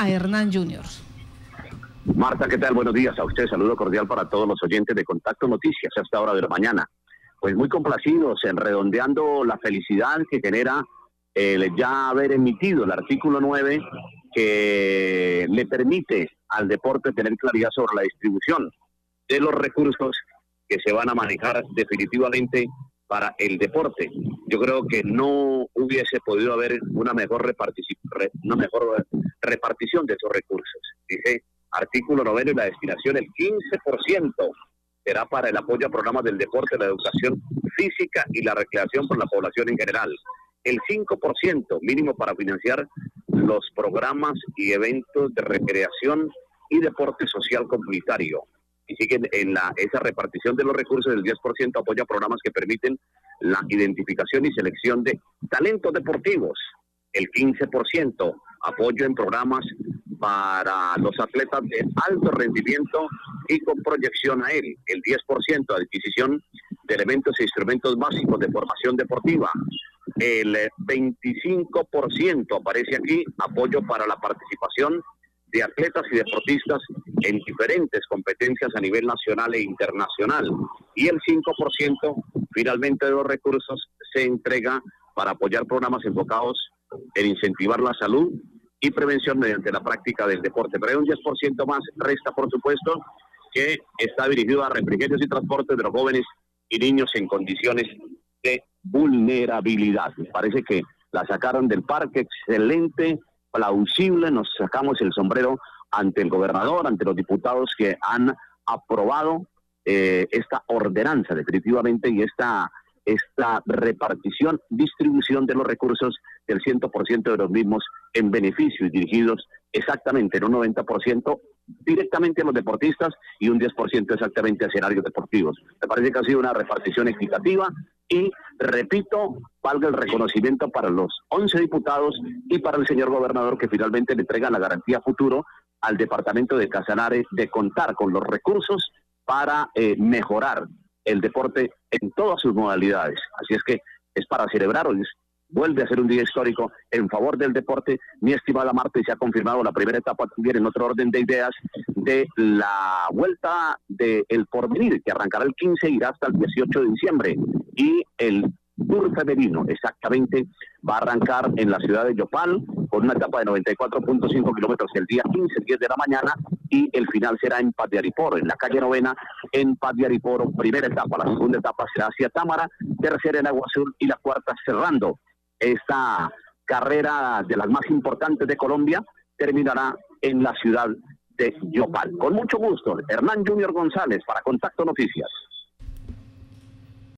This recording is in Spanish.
a Hernán Junior. Marta, ¿qué tal? Buenos días a usted. Saludo cordial para todos los oyentes de Contacto Noticias a esta hora de la mañana. Pues muy complacidos en redondeando la felicidad que genera el ya haber emitido el artículo 9 que le permite al deporte tener claridad sobre la distribución de los recursos que se van a manejar definitivamente para el deporte. Yo creo que no hubiese podido haber una mejor, una mejor repartición de esos recursos. Dice artículo noveno y la destinación, el 15% será para el apoyo a programas del deporte, la educación física y la recreación por la población en general. El 5% mínimo para financiar los programas y eventos de recreación y deporte social comunitario y siguen en la, esa repartición de los recursos del 10% apoya programas que permiten la identificación y selección de talentos deportivos, el 15% apoyo en programas para los atletas de alto rendimiento y con proyección a él, el 10% adquisición de elementos e instrumentos básicos de formación deportiva, el 25% aparece aquí apoyo para la participación de atletas y deportistas en diferentes competencias a nivel nacional e internacional. Y el 5% finalmente los recursos se entrega para apoyar programas enfocados en incentivar la salud y prevención mediante la práctica del deporte. Pero hay un 10% más, resta por supuesto, que está dirigido a refrigerios y transportes de los jóvenes y niños en condiciones de vulnerabilidad. Me parece que la sacaron del parque, excelente plausible, nos sacamos el sombrero ante el gobernador, ante los diputados que han aprobado eh, esta ordenanza definitivamente y esta, esta repartición, distribución de los recursos del 100% de los mismos en beneficio y dirigidos exactamente en un 90% directamente a los deportistas y un 10% exactamente a escenarios deportivos. Me parece que ha sido una repartición equitativa y, repito, valga el reconocimiento para los 11 diputados y para el señor gobernador que finalmente le entrega la garantía futuro al departamento de Casanare de contar con los recursos para eh, mejorar el deporte en todas sus modalidades. Así es que es para celebrar hoy vuelve a ser un día histórico en favor del deporte. Mi estimada Marta, y se ha confirmado la primera etapa también en otro orden de ideas de la vuelta del el porvenir, que arrancará el 15 e irá hasta el 18 de diciembre. Y el Tour femenino, exactamente, va a arrancar en la ciudad de Yopal con una etapa de 94.5 kilómetros el día 15, 10 de la mañana, y el final será en Paz en la calle novena, en Paz primera etapa. La segunda etapa será hacia Támara, tercera en Agua Azul y la cuarta cerrando esta carrera de las más importantes de Colombia terminará en la ciudad de Yopal. Con mucho gusto, Hernán Junior González para Contacto Noticias.